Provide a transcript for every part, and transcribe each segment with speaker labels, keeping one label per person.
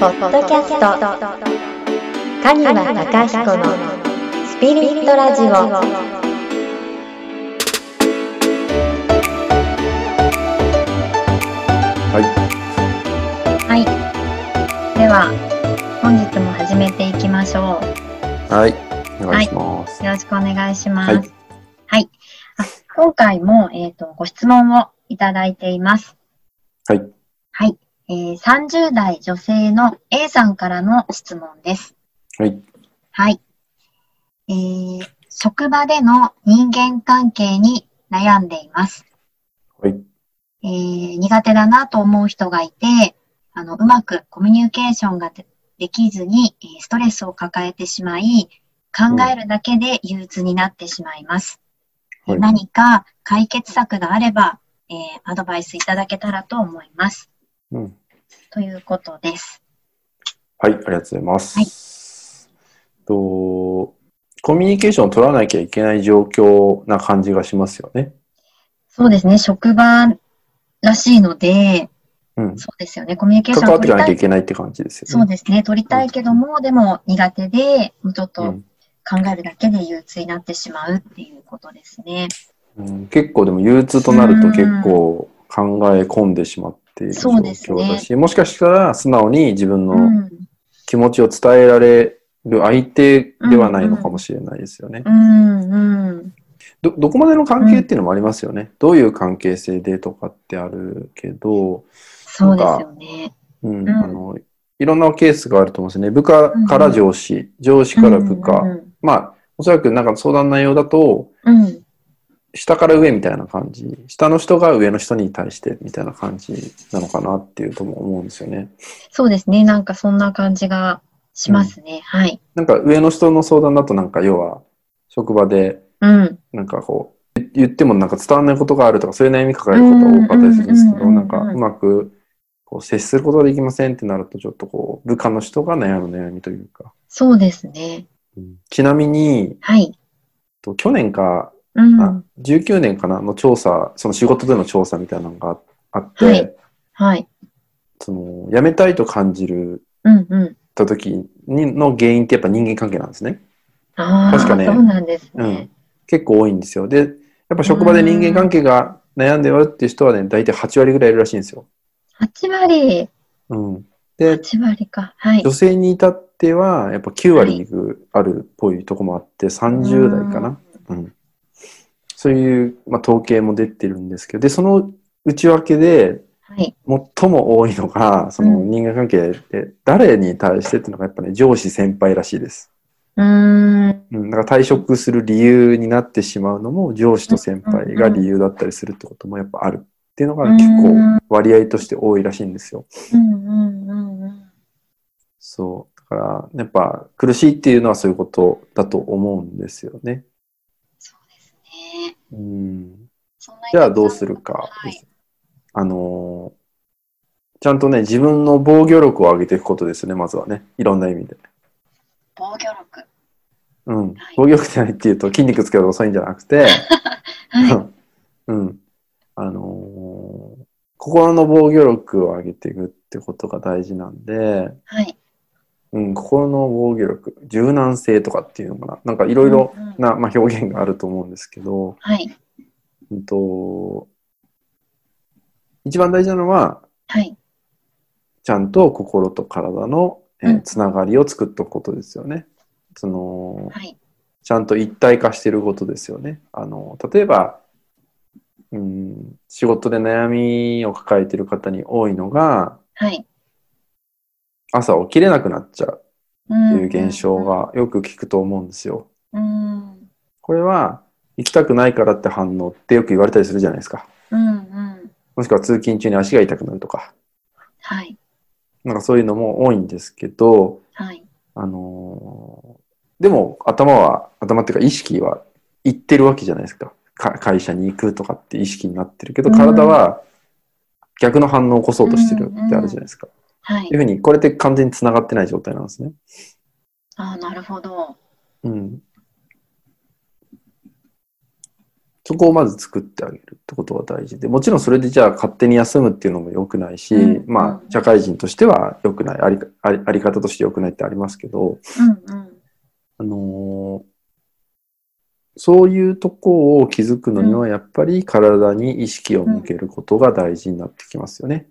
Speaker 1: ポッドキャストカニワタカヒコのスピリットラジオ
Speaker 2: はい。では、本日も始めていきましょう。
Speaker 3: はい。お願いします。
Speaker 2: よろしくお願いします。
Speaker 3: は
Speaker 2: はいい。あ今回も、えっ、と、ご質問をいただいています。
Speaker 3: はい。
Speaker 2: はい。えー30代女性の A さんからの質問です。
Speaker 3: はい。
Speaker 2: はい。えー職場での人間関係に悩んでいます。
Speaker 3: はい。
Speaker 2: えー苦手だなと思う人がいて、あの、うまくコミュニケーションがでできずに、えーストレスを抱えてしまい、考えるだけで憂鬱になってしまいます。
Speaker 3: はい
Speaker 2: 何か解決策があれば、えーアドバイスいただけたらと思います。
Speaker 3: うん。
Speaker 2: ということです。
Speaker 3: はい。ありがとうございます。と、コミュニケーションを取らなきゃいけない状況な感じがしますよね。
Speaker 2: そうですね、職場らしいので、
Speaker 3: うん。
Speaker 2: そうですよね、コミュニケーション
Speaker 3: 関わっていかなきゃ
Speaker 2: い
Speaker 3: いけないって感じですよね。
Speaker 2: そうですね、取りたいけども、でも苦手で、もうちょっと
Speaker 3: うん
Speaker 2: 考えるだけで憂鬱になってしまうっていうことですね。
Speaker 3: うん結構でも憂鬱となると結構考え込んでしまってい
Speaker 2: うですね
Speaker 3: 況だし、もしかしたら素直に自分
Speaker 2: う
Speaker 3: の
Speaker 2: ん。
Speaker 3: 気持ちを伝えられる相手ではないのかもしれないですよね。
Speaker 2: うん、うん。
Speaker 3: ど、どこまでの関係っていうのもありますよね。どういう関係性でとかってあるけど、
Speaker 2: そうですよね。
Speaker 3: うん、
Speaker 2: ん
Speaker 3: あの、いろんなケースがあると思うんですよね。部下から上司、上司から部下。
Speaker 2: うん
Speaker 3: まあ、おそらくなんか相談内容だと、
Speaker 2: うん。うん
Speaker 3: 下から上みたいな感じ。下の人が上の人に対してみたいな感じなのかなっていうとも思うんですよね。
Speaker 2: そうですね、なんかそんな感じがしますね。はい。
Speaker 3: なんか上の人の相談だとなんか要は、職場で
Speaker 2: うん。
Speaker 3: なんかこう、言ってもなんか伝わらないことがあるとか、そういう悩み抱えることが多かったりするんですけど、
Speaker 2: うんうんうんうん
Speaker 3: なんかうまくこう接することができませんってなると、ちょっとこう、部下の人が悩む悩みというか。
Speaker 2: そうですね。
Speaker 3: ちなみに、
Speaker 2: はい。
Speaker 3: と去年か、
Speaker 2: うん。
Speaker 3: あ19年かな？の調査、その仕事での調査みたいなのがあって、
Speaker 2: はいはい。
Speaker 3: その、辞めたいと感じる
Speaker 2: うんうん。
Speaker 3: た時にの原因ってやっぱ人間関係なんですね。
Speaker 2: ああ、
Speaker 3: 確かね
Speaker 2: そうなんですね
Speaker 3: うん。結構多いんですよ。で、やっぱ職場で人間関係が悩んでるっていう人はね、大体8割ぐらいいるらしいんですよ。
Speaker 2: 8割、
Speaker 3: うん。で、
Speaker 2: 8割か。はい
Speaker 3: 女。性に至っては、やっぱ9割あるっぽいとこもあって、30代かな。うん。そういう、まあ、統計も出てるんですけど、で、その内訳で、
Speaker 2: はい。
Speaker 3: 最も多いのが、その人間関係で、誰に対してっていうのがやっぱね、上司先輩らしいです。
Speaker 2: うーん。
Speaker 3: うん。だから退職する理由になってしまうのも、上司と先輩が理由だったりするってこともやっぱあるっていうのが結構割合として多いらしいんですよ。
Speaker 2: うんうんうんうん。
Speaker 3: そう。だから、やっぱ苦しいっていうのはそういうことだと思うんですよね。
Speaker 2: そう
Speaker 3: ん。じゃあどうするか
Speaker 2: はい。
Speaker 3: あのーちゃんとね、自分の防御力を上げていくことですね、まずはね。いろんな意味で。
Speaker 2: 防御力。
Speaker 3: うん
Speaker 2: はい。
Speaker 3: 防御力ってないっていうと筋肉つけると遅いんじゃなくて、
Speaker 2: は
Speaker 3: うん。あのー心の防御力を上げていくってことが大事なんで、
Speaker 2: い。はい。
Speaker 3: うん、心の防御力、柔軟性とかっていうのかな。なんかいろいろ
Speaker 2: うんうん
Speaker 3: な、まあ、表現があると思うんですけど、
Speaker 2: はい。
Speaker 3: うんと、一番大事なのは、
Speaker 2: はい。
Speaker 3: ちゃんと心と体の、えー
Speaker 2: うん
Speaker 3: つながりを作っておくことですよね。その、
Speaker 2: はい。
Speaker 3: ちゃんと一体化していることですよね。あの、例えば、うん、仕事で悩みを抱えている方に多いのが、
Speaker 2: はい。
Speaker 3: 朝起きれなくなっちゃう
Speaker 2: っ
Speaker 3: っていう現象。がよく聞くと思うんですよ。
Speaker 2: うん。
Speaker 3: これは、行きたくないからって反応ってよく言われたりするじゃないですか。
Speaker 2: うんうん。
Speaker 3: もしくは通勤中に足が痛くなるとか。
Speaker 2: はい。
Speaker 3: なんかそういうのも多いんですけど、
Speaker 2: はい。
Speaker 3: あのーでも頭は、頭っていうか意識は行ってるわけじゃないですか。か会社に行くとかって意識になってるけど、
Speaker 2: うん
Speaker 3: 体は逆の反応を起こそうとしてるってあるじゃないですか。
Speaker 2: はい
Speaker 3: という。ふうに、これって完全に繋がってない状態なんですね。
Speaker 2: ああ、なるほど。
Speaker 3: うん。そこをまず作ってあげるってことが大事で、もちろんそれでじゃあ勝手に休むっていうのも良くないし、
Speaker 2: うん
Speaker 3: まあ社会人としては良くない、ありありあり方として良くないってありますけど、
Speaker 2: うんうん。
Speaker 3: あのーそういうとこを気づくのにはやっぱり体に意識を向けることが大事になってきますよね。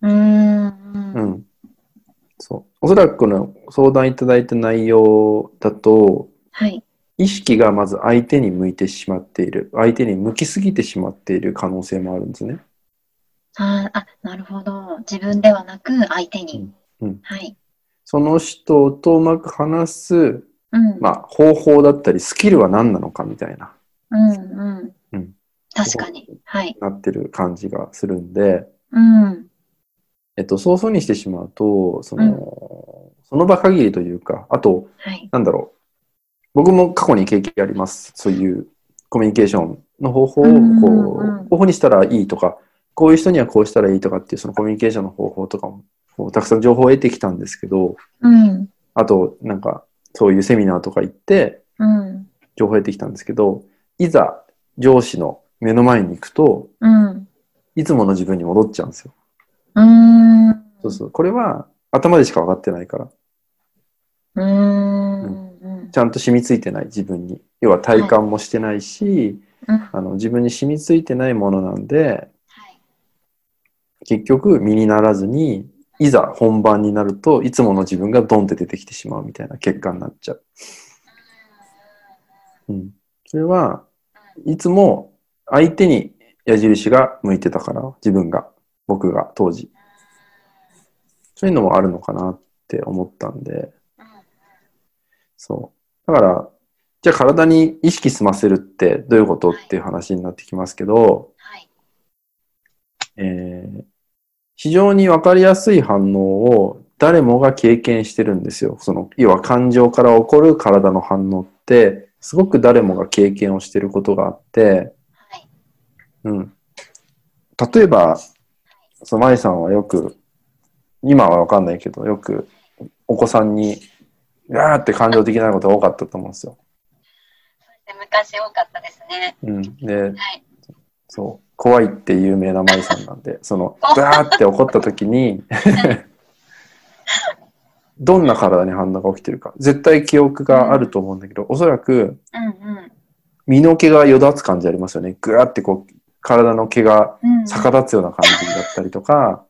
Speaker 2: うーん。
Speaker 3: う
Speaker 2: うん。
Speaker 3: ん。そう。おそらくこの相談いただいた内容だと、
Speaker 2: はい。
Speaker 3: 意識がまず相手に向いてしまっている。相手に向きすぎてしまっている可能性もあるんですね。
Speaker 2: あーあ、なるほど。自分ではなく相手に。
Speaker 3: うんうん
Speaker 2: はい。
Speaker 3: その人とうまく話す、
Speaker 2: うん。
Speaker 3: まあ、方法だったり、スキルは何なのかみたいな、
Speaker 2: うんうん。
Speaker 3: うん
Speaker 2: 確かに。はい。
Speaker 3: なってる感じがするんで、
Speaker 2: うん。
Speaker 3: えっと、そういうふうにしてしまうと、その、その場限りというか、あと、
Speaker 2: はい。
Speaker 3: なんだろう。僕も過去に経験あります。そういうコミュニケーションの方法を、こう、
Speaker 2: うんうんうん
Speaker 3: こういうふうにしたらいいとか、こういう人にはこうしたらいいとかっていう、そのコミュニケーションの方法とかも、たくさん情報を得てきたんですけど、
Speaker 2: うん。
Speaker 3: あと、なんか、そういうセミナーとか行って、
Speaker 2: うん。
Speaker 3: 情報を得てきたんですけど、いざ上司の目の前に行くと、
Speaker 2: うん。
Speaker 3: いつもの自分に戻っちゃうんですよ。
Speaker 2: うーん。
Speaker 3: そうそう。これは頭でしか分かってないから、
Speaker 2: うーん。うん。
Speaker 3: ちゃんと染みついてない自分に。要は体感もしてないし、
Speaker 2: うん
Speaker 3: あの自分に染みついてないものなんで、
Speaker 2: はい。
Speaker 3: 結局身にならずに、いざ本番になるといつもの自分がドンって出てきてしまうみたいな結果になっちゃう。うん。それはいつも相手に矢印が向いてたから、自分が、僕が当時。そういうのもあるのかなって思ったんで、そう。だから、じゃあ体に意識済ませるってどういうことっていう話になってきますけど、
Speaker 2: はい。
Speaker 3: えー非常にわかりやすい反応を誰もが経験してるんですよ。その、要は感情から起こる体の反応って、すごく誰もが経験をしてることがあって、
Speaker 2: はい。
Speaker 3: うん。例えば、その、舞さんはよく、今はわかんないけど、よくお子さんに、うわーって感情的なことが多かったと思うんですよ。
Speaker 2: 昔多かったですね。
Speaker 3: うん。で、
Speaker 2: はい。
Speaker 3: そう、怖いって有名な舞さんなんで、その、うわーって怒った時に、どんな体に反応が起きてるか。絶対記憶があると思うんだけど、おそらく
Speaker 2: うん
Speaker 3: 身の毛がよだつ感じありますよね。ぐわってこう、体の毛が。逆立つような感じだったりとか、
Speaker 2: うん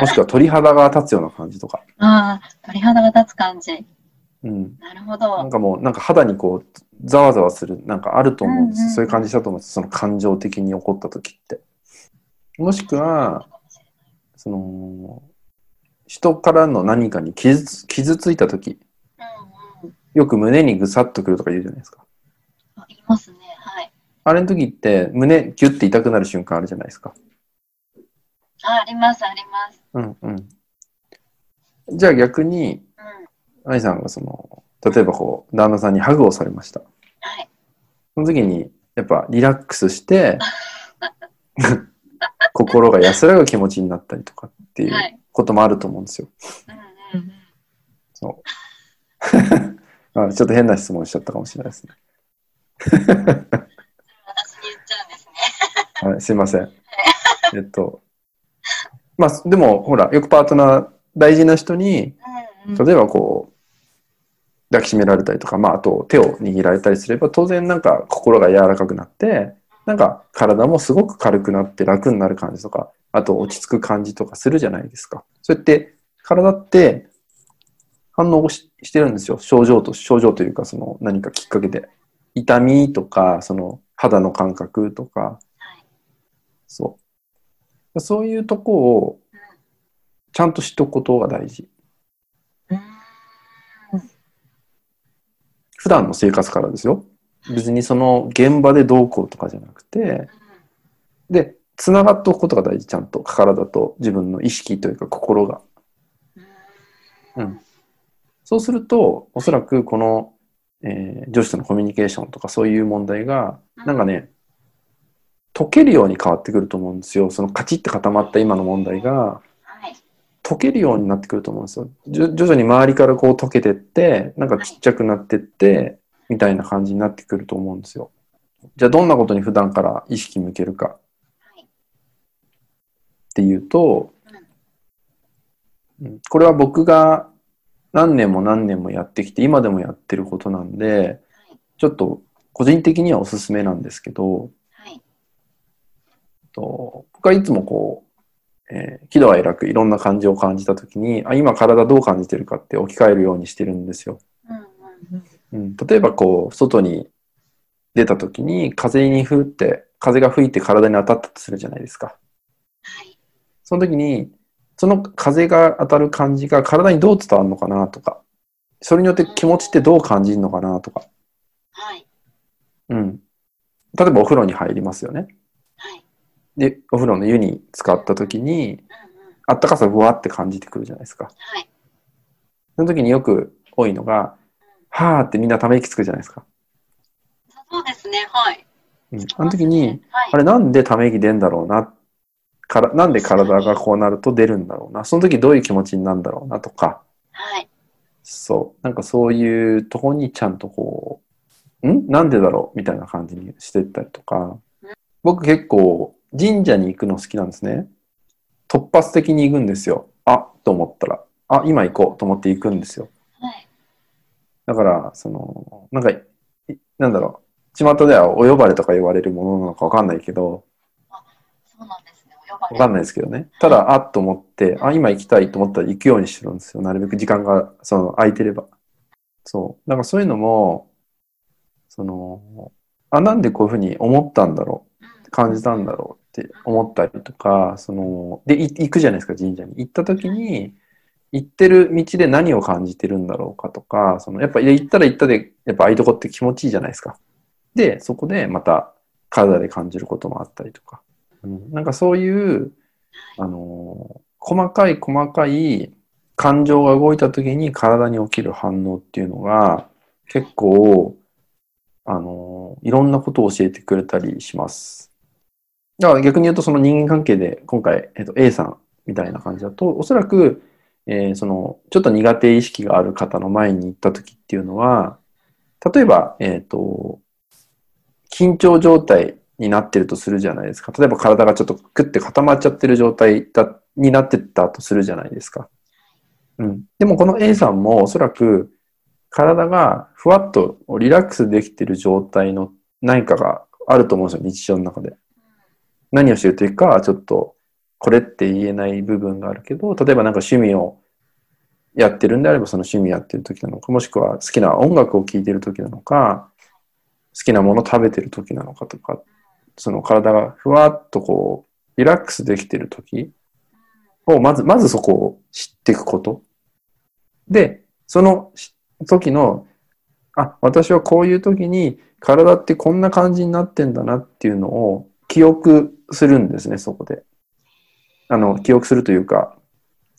Speaker 3: もしくは鳥肌が立つような感じとか。
Speaker 2: ああ、鳥肌が立つ感じ。
Speaker 3: うん。
Speaker 2: なるほど。
Speaker 3: なんかもう、なんか肌にこう、ざわざわする、なんかあると思うんですよ。
Speaker 2: うんうんうん
Speaker 3: そういう感じしたと思うんです。その感情的に起こった時って。もしくは、その、人からの何かに傷つ傷ついた時
Speaker 2: うんうん。
Speaker 3: よく胸にぐさっとくるとか言うじゃないですか。
Speaker 2: あ、いますね。はい。
Speaker 3: あれの時って胸ギュッて痛くなる瞬間あるじゃないですか。
Speaker 2: あ、あります、あります。
Speaker 3: うんうん。じゃあ逆に、
Speaker 2: うん。
Speaker 3: 愛さんがその、例えばこう、旦那さんにハグをされました。
Speaker 2: はい。
Speaker 3: その時に、やっぱリラックスして、心が安らぐ気持ちになったりとかっていう
Speaker 2: はい
Speaker 3: こともあると思うんですよ。
Speaker 2: うんうんうん。
Speaker 3: そう。あちょっと変な質問しちゃったかもしれないですね。
Speaker 2: 私に言っちゃうんですね。
Speaker 3: はい、すいません。えっと、まあ、でも、ほら、よくパートナー、大事な人に、
Speaker 2: うんうん。
Speaker 3: 例えばこう、抱きしめられたりとか、まあ、あと手を握られたりすれば、当然なんか心が柔らかくなって、なんか体もすごく軽くなって楽になる感じとか、あと落ち着く感じとかするじゃないですか。そうやって体って反応をししてるんですよ。症状と、症状というか、その何かきっかけで。痛みとか、その肌の感覚とか、
Speaker 2: はい。
Speaker 3: そう。そういうとこをちゃんと知っておくことが大事。
Speaker 2: うん。
Speaker 3: 普段の生活からですよ。別にその現場でどうこうとかじゃなくて、で、つながっておくことが大事、ちゃんと。体と自分の意識というか心が。うん。そうすると、おそらくこの、えー女子とのコミュニケーションとかそういう問題が、なんかね、解けるように変わってくると思うんですよ。そのカチッて固まった今の問題が、
Speaker 2: はい。
Speaker 3: 解けるようになってくると思うんですよ。徐々に周りからこう解けてって、なんかちっちゃくなってって、みたいな感じになってくると思うんですよ。じゃあどんなことに普段から意識向けるか
Speaker 2: はい。
Speaker 3: っていうと、うんこれは僕が何年も何年もやってきて、今でもやってることなんで、ちょっと個人的にはおすすめなんですけど、
Speaker 2: はい。
Speaker 3: と僕はいつもこう、えー喜怒哀楽いろんな感情を感じた時にあ今体どう感じてるかって置き換えるようにしてるんですよ。
Speaker 2: うん
Speaker 3: 例えばこう外に出た時に風に吹って風が吹いて体に当たったとするじゃないですか。
Speaker 2: はい。
Speaker 3: その時にその風が当たる感じが体にどう伝わるのかなとかそれによって気持ちってどう感じるのかなとか、
Speaker 2: はい。
Speaker 3: うん、例えばお風呂に入りますよね。
Speaker 2: はい。
Speaker 3: でお風呂の湯に浸かった時に。あったかさをぶわって感じてくるじゃないですか。
Speaker 2: はい。
Speaker 3: その時によく多いのが、はーってみんなため息つくじゃないですか。
Speaker 2: そうですね。はい。
Speaker 3: うん、あの時に、
Speaker 2: はい。
Speaker 3: あれなんでため息出んだろうな。からなんで体がこうなると出るんだろうな。その時どういう気持ちになるんだろうなとか、
Speaker 2: はい。
Speaker 3: そう。なんかそういうとこにちゃんとこう、ん？なんでだろう？みたいな感じにしてったりとか。僕結構神社に行くの好きなんですね。突発的に行くんですよ。あと思ったら、あ、今行こうと思って行くんですよ。
Speaker 2: はい。
Speaker 3: だから、その、なんか、いなんだろう、巷ではお呼ばれとか言われるものなのかわかんないけど、
Speaker 2: そうなんですね。お呼ばれ。
Speaker 3: わかんないですけどね。ただ、あっと思って、あ、今行きたいと思ったら行くようにしてるんですよ。なるべく時間が、その、空いてれば。そう。だからそういうのも、その、あ、なんでこういうふうに思ったんだろう、感じたんだろうって思ったりとか、その、で、い行くじゃないですか、神社に。行った時に、行ってる道で何を感じてるんだろうかとか、その、やっぱ行ったら行ったで、やっぱああいうとこって気持ちいいじゃないですか。で、そこでまた体で感じることもあったりとか。うん、なんかそういう、あのー細かい細かい感情が動いた時に体に起きる反応っていうのが結構、あのーいろんなことを教えてくれたりします。だから逆に言うとその人間関係で今回、えっと、A さんみたいな感じだとおそらく、えーそのちょっと苦手意識がある方の前に行った時っていうのは例えば、えっと緊張状態になってるとするじゃないですか。例えば体がちょっとクッて固まっちゃってる状態だになってたとするじゃないですか。うん。でもこの A さんもおそらく体がふわっとリラックスできてる状態の何かがあると思うんですよ、日常の中で。何をしてるというか、ちょっとこれって言えない部分があるけど、例えばなんか趣味をやってるんであればその趣味やってる時なのか、もしくは好きな音楽を聴いてる時なのか、好きなもの食べてる時なのかとか、その体がふわっとこう、リラックスできてる時を、まず、まずそこを知っていくこと。で、その時の、あ、私はこういう時に体ってこんな感じになってんだなっていうのを記憶するんですね、そこで。あの、記憶するというか、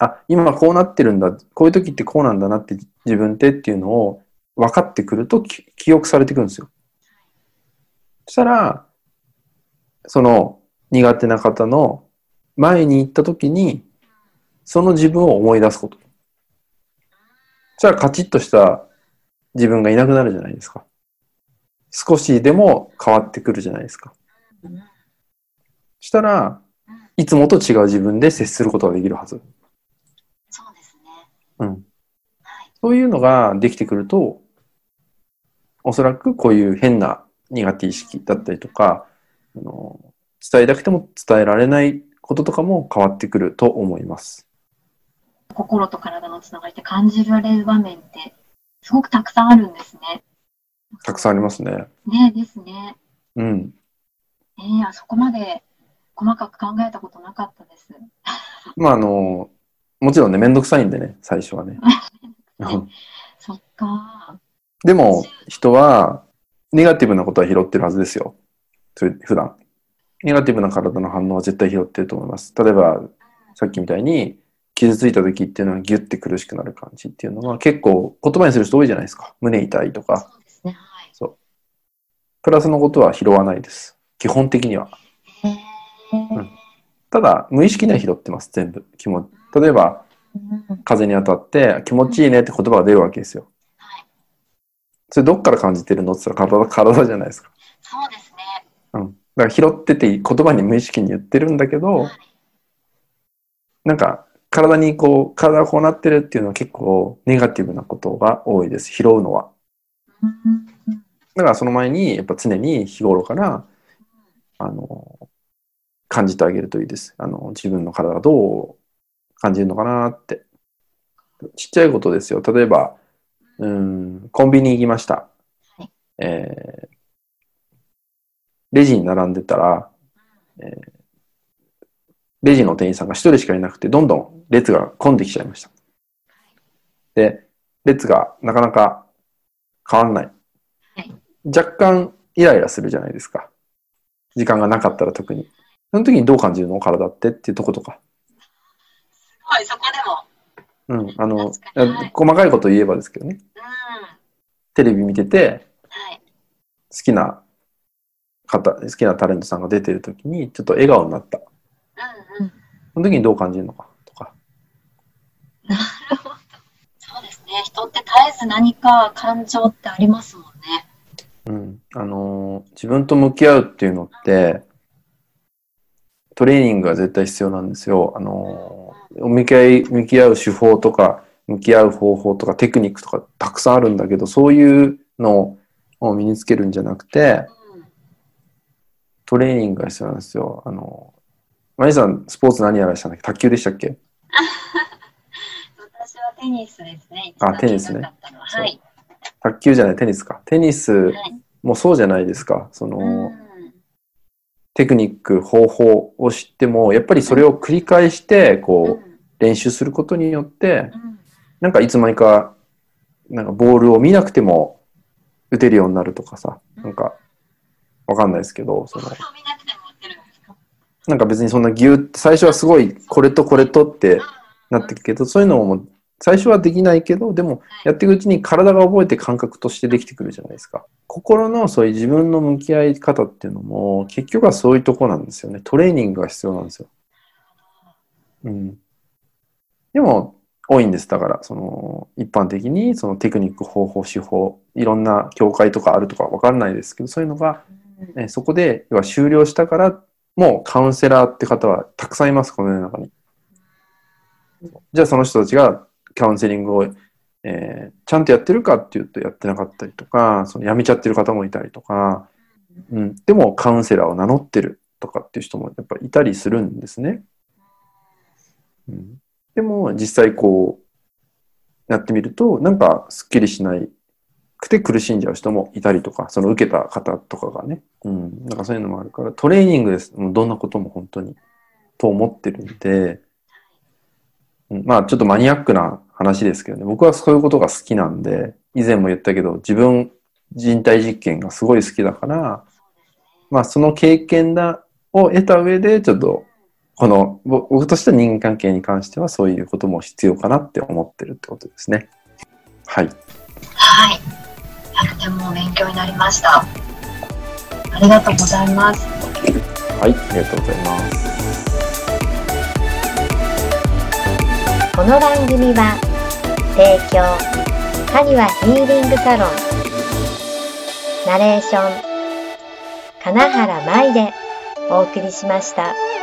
Speaker 3: あ、今こうなってるんだ、こういう時ってこうなんだなって自分ってっていうのを分かってくると記憶されてくるんですよ。そしたら、その苦手な方の前に行った時に、その自分を思い出すこと。そしたらカチッとした自分がいなくなるじゃないですか。少しでも変わってくるじゃないですか。したら、いつもと違う自分で接することができるはず。
Speaker 2: そうですね。
Speaker 3: うん。そういうのができてくると、おそらくこういう変な苦手意識だったりとか、あの伝えたくても伝えられないこととかも変わってくると思います。
Speaker 2: 心と体のつながりって感じられる場面ってすごくたくさんあるんですね。
Speaker 3: たくさんありますね。
Speaker 2: ねですね。
Speaker 3: うん。
Speaker 2: えー、あそこまで細かく考えたことなかったです。
Speaker 3: まあ、あの、もちろんね、めんどくさいんでね、最初はね。う ん
Speaker 2: そっか。
Speaker 3: でも、人は、ネガティブなことは拾ってるはずですよ。それ普段。ネガティブな体の反応は絶対拾ってると思います。例えば、さっきみたいに、傷ついた時っていうのはギュッて苦しくなる感じっていうのは結構言葉にする人多いじゃないですか。胸痛いとか。
Speaker 2: そうですね。はい。
Speaker 3: プラスのことは拾わないです。基本的には。うんただ、無意識には拾ってます、全部。気も例えば、
Speaker 2: うん
Speaker 3: 風に当たって気持ちいいねって言葉が出るわけですよ。
Speaker 2: はい。
Speaker 3: それどっから感じてるのって言ったら体、体じゃないですか。
Speaker 2: そうですね。
Speaker 3: うん。だから拾ってて言葉に無意識に言ってるんだけど、なんか体にこう、体がこうなってるっていうのは結構ネガティブなことが多いです。拾うのは。
Speaker 2: うん
Speaker 3: だからその前にやっぱ常に日頃から、あの、感じてあげるといいです。あの、自分の体がどう感じるのかなって。ちっちゃいことですよ。例えば、うん、コンビニ行きました。
Speaker 2: はい
Speaker 3: えーレジに並んでたら、えーレジの店員さんが一人しかいなくて、どんどん列が混んできちゃいました。で、列がなかなか変わんない。
Speaker 2: はい
Speaker 3: 若干イライラするじゃないですか。時間がなかったら特に。その時にどう感じるの？体ってっていうとことか。
Speaker 2: はい、そこでも。
Speaker 3: うん。あの、
Speaker 2: はい
Speaker 3: 細かいこと言えばですけどね。
Speaker 2: うん。
Speaker 3: テレビ見てて、
Speaker 2: はい。
Speaker 3: 好きな方、好きなタレントさんが出てる時に、ちょっと笑顔になった。
Speaker 2: うんうん。
Speaker 3: その時にどう感じるのかとか。
Speaker 2: なるほど。そうですね。人って絶えず何か感情ってありますもんね。
Speaker 3: うん。あのー自分と向き合うっていうのって、トレーニングが絶対必要なんですよ。あのー向き合い、向き合う手法とか、向き合う方法とかテクニックとかたくさんあるんだけど、そういうのを身につけるんじゃなくて、
Speaker 2: うん。
Speaker 3: トレーニングが必要なんですよ。あのー、マリさん、スポーツ何やられてたんだっけ？卓球でしたっけ？
Speaker 2: 私はテニスですね。
Speaker 3: あテニスね
Speaker 2: ははい。
Speaker 3: 卓球じゃない、テニスか。テニス
Speaker 2: はい。
Speaker 3: もそうじゃないですか。その、
Speaker 2: うん。
Speaker 3: テクニック、方法を知っても、やっぱりそれを繰り返して、こう、練習することによって、
Speaker 2: うん。
Speaker 3: なんかいつまにか、なんかボールを見なくても打てるようになるとかさ、なんか、わかんないですけど、その、
Speaker 2: なんか
Speaker 3: 別にそんなギューって、最初はすごい、これとこれとってなってくけど、そういうのも、最初はできないけど、でも、やっていくうちに体が覚えて感覚としてできてくるじゃないですか。心のそういう自分の向き合い方っていうのも、結局はそういうとこなんですよね。トレーニングが必要なんですよ。うん。でも、多いんです。だから、その、一般的に、そのテクニック、方法、手法、いろんな教会とかあるとかわかんないですけど、そういうのが、
Speaker 2: うん
Speaker 3: ね、そこで、要は終了したから、もうカウンセラーって方はたくさんいます、この世の中に。じゃあその人たちがカウンセリングを、えーちゃんとやってるかっていうとやってなかったりとか、その辞めちゃってる方もいたりとか、うん、でもカウンセラーを名乗ってるとかっていう人もやっぱりいたりするんですね。うん、でも実際こうやってみるとなんかすっきりしないくて苦しんじゃう人もいたりとか、その受けた方とかがね、うん、なんかそういうのもあるから、トレーニングです。もうどんなことも本当に、と思ってるんで、まあちょっとマニアックな話ですけどね、僕はそういうことが好きなんで、以前も言ったけど、自分人体実験がすごい好きだから、まあその経験だを得た上で、ちょっと、この、ぼ僕としては人間関係に関してはそういうことも必要かなって思ってるってことですね。はい。
Speaker 2: はい。とても勉強になりました。ありがとうございます。
Speaker 3: はい、ありがとうございます。
Speaker 1: この番組は提供カニワヒーリングサロンナレーション金原舞でお送りしました。